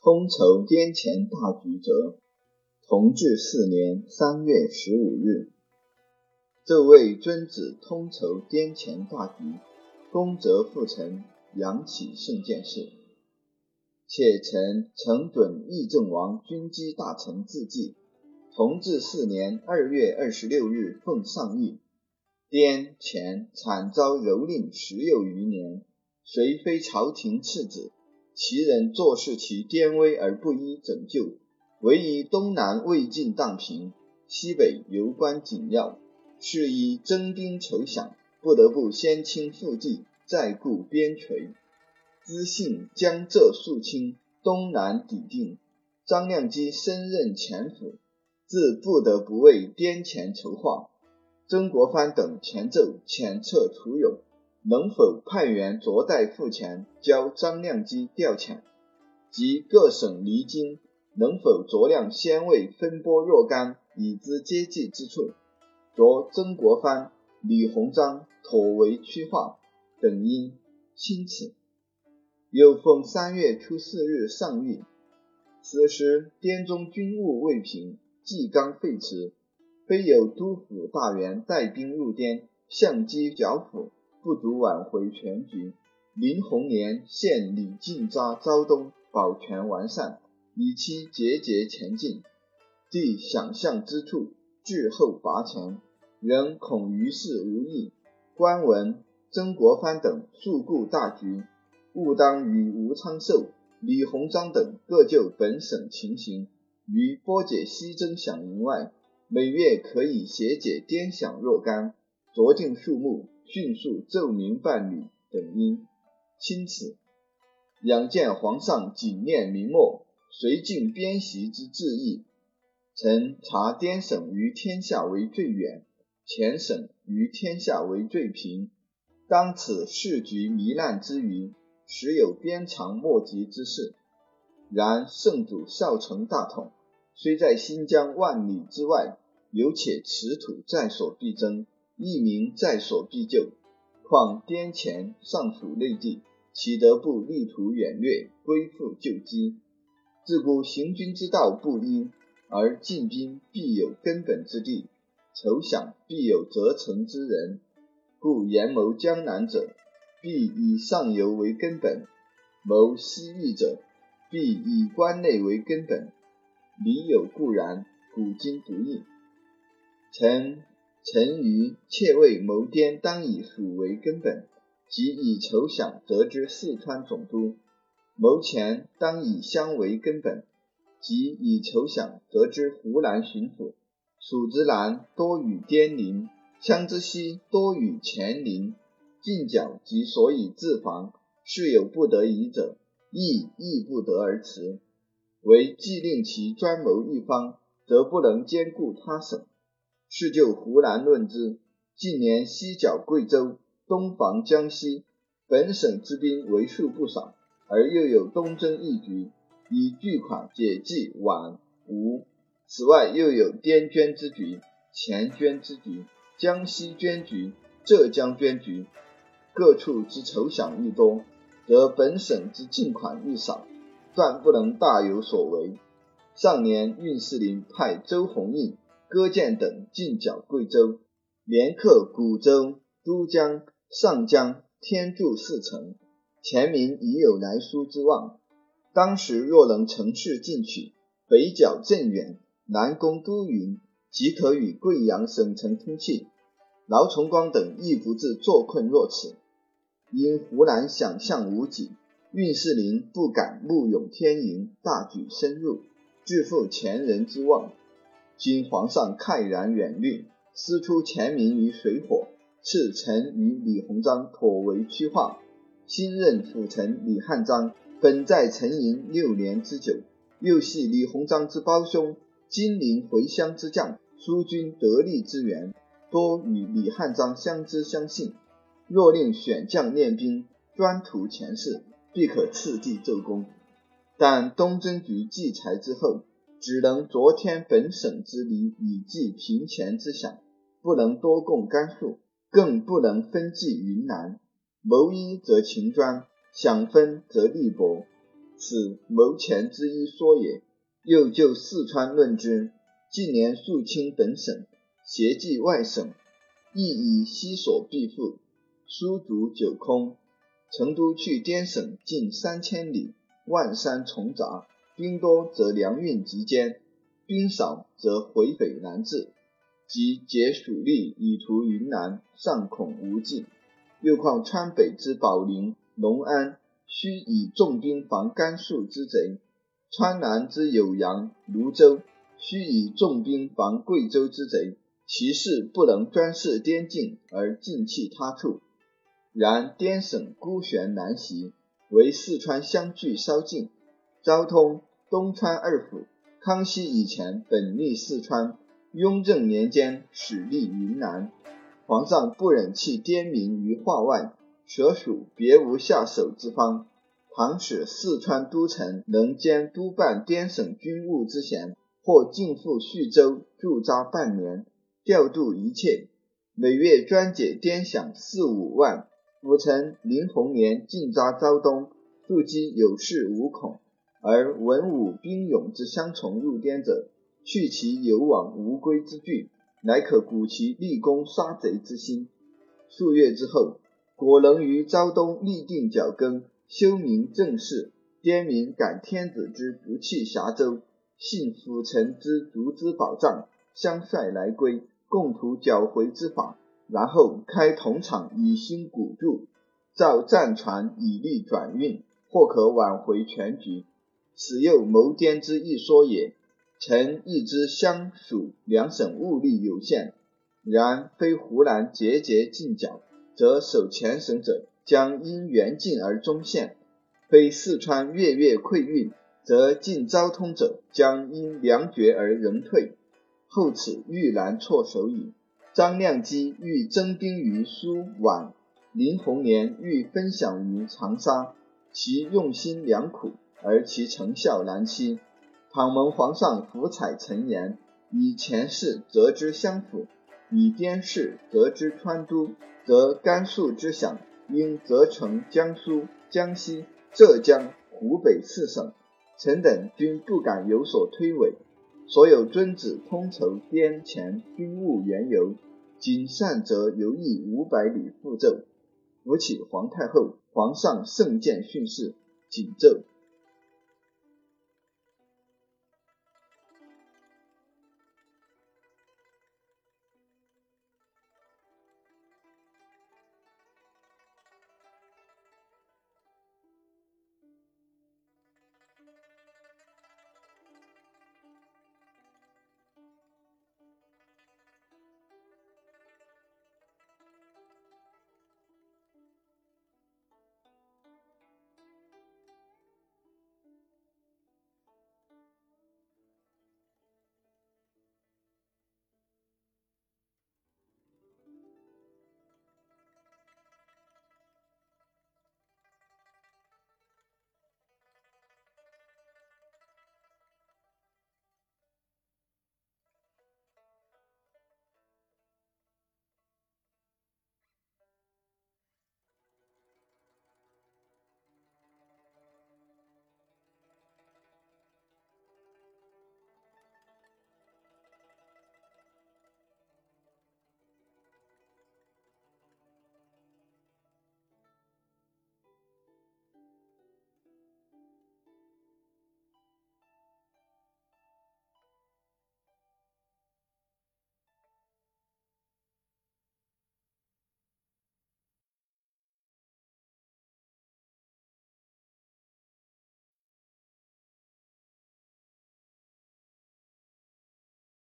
通筹滇黔大局者，同治四年三月十五日。这位尊子通筹滇黔大局，功泽复成，扬起圣见事。且臣承准议政王军机大臣自记。同治四年二月二十六日奉上谕：滇黔惨遭蹂躏十有余年，虽非朝廷次子，其人坐视其颠危而不依拯救，唯以东南魏晋荡平，西北攸关紧要，是以征兵筹饷，不得不先清腹地，再固边陲。资信江浙肃清，东南抵定，张亮基升任前府。自不得不为滇黔筹划，曾国藩等前奏遣撤屠勇，能否派员着带赴前，教张亮基调遣？及各省离京，能否酌量先为分拨若干以资接济之处？着曾国藩、李鸿章妥为区划，等因钦此。又奉三月初四日上谕，此时滇中军务未平。纪纲废弛，非有督抚大员带兵入滇，相机剿抚，不足挽回全局。林洪年现李进扎昭东，保全完善，以期节节前进。既想象之处，滞后拔前，仍恐于事无益。官文曾国藩等速顾大局，务当与吴昌寿、李鸿章等各就本省情形。于拨解西征饷银外，每月可以协解滇饷若干，酌定数目，迅速奏明办理等因。钦此。仰见皇上谨念明末，绥靖边习之志意，臣察滇省于天下为最远，黔省于天下为最平。当此世局糜烂之余，实有鞭长莫及之势。然圣祖孝成大统。虽在新疆万里之外，犹且此土在所必争，一民在所必救。况滇黔尚属内地，岂得不力图远略，归附旧基？自古行军之道不一，而进兵必有根本之地，筹饷必有责成之人。故言谋江南者，必以上游为根本；谋西域者，必以关内为根本。理有固然，古今不易。臣臣愚切谓谋滇，当以蜀为根本，即以求饷得之四川总督；谋黔，当以湘为根本，即以求饷得之湖南巡抚。蜀之南多与滇邻，湘之西多与黔邻，近角即所以自防，事有不得已者，亦亦不得而辞。为既令其专谋一方，则不能兼顾他省。是就湖南论之，近年西剿贵州，东防江西，本省之兵为数不少，而又有东征一局，以巨款解济皖吴。此外又有滇捐之局、黔捐之局、江西捐局、浙江捐局，各处之筹饷愈多，则本省之进款愈少。断不能大有所为。上年运士林派周弘毅、戈剑等进剿贵州，连克古州、都江、上江、天柱四城，前明已有来书之望。当时若能乘势进取，北剿镇远，南攻都匀，即可与贵阳省城通气。劳崇光等亦不至坐困若此。因湖南想象无几。运士林不敢慕勇天营，大举深入，致负前人之望。今皇上慨然远虑，师出前民于水火，赐臣与李鸿章妥为区划。新任辅臣李汉章，本在陈营六年之久，又系李鸿章之胞兄，金陵回乡之将，苏军得力之源，多与李汉章相知相信。若令选将练兵，专图前事。必可次第奏功，但东征局计才之后，只能昨天本省之礼以济平前之饷，不能多供甘肃，更不能分济云南。谋一则勤专，想分则力薄。此谋钱之一说也。又就四川论之，近年肃清本省，协济外省，亦以西所必复，书竹九空。成都去滇省近三千里，万山重杂，兵多则粮运急坚，兵少则回北难至。即解蜀力以图云南，尚恐无计。又况川北之保宁、隆安，须以重兵防甘肃之贼；川南之酉阳、泸州，须以重兵防贵州之贼。其势不能专视滇境而尽弃他处。然滇省孤悬难袭，为四川相距稍近，昭通、东川二府。康熙以前本立四川，雍正年间始立云南。皇上不忍弃滇民于化外，舍属别无下手之方。倘使四川都城能兼督办滇省军务之衔，或进赴叙州驻扎半年，调度一切，每月专解滇饷四五万。辅臣林洪年进扎昭东，筑基有恃无恐，而文武兵勇之相从入滇者，去其有往无归之惧，乃可鼓其立功杀贼之心。数月之后，果能于昭东立定脚跟，修明正事。滇民感天子之不弃峡州，信辅臣之足之保障，相率来归，共图剿回之法。然后开铜厂以兴古铸，造战船以利转运，或可挽回全局。此又谋颠之一说也。臣亦知湘属两省物力有限，然非湖南节节进剿，则守前省者将因援进而终陷；非四川月月馈运，则进昭通者将因粮绝而仍退。后此愈难措手矣。张亮基欲征兵于苏皖，林洪年欲分享于长沙，其用心良苦，而其成效难期。倘蒙皇上福采臣言，以前事则之相辅，以边事则之川都，则甘肃之饷应责成江苏、江西、浙江、湖北四省，臣等均不敢有所推诿。所有遵旨通筹滇黔军务缘由。仅善则游弋五百里复奏，扶起皇太后，皇上圣鉴训示，谨奏。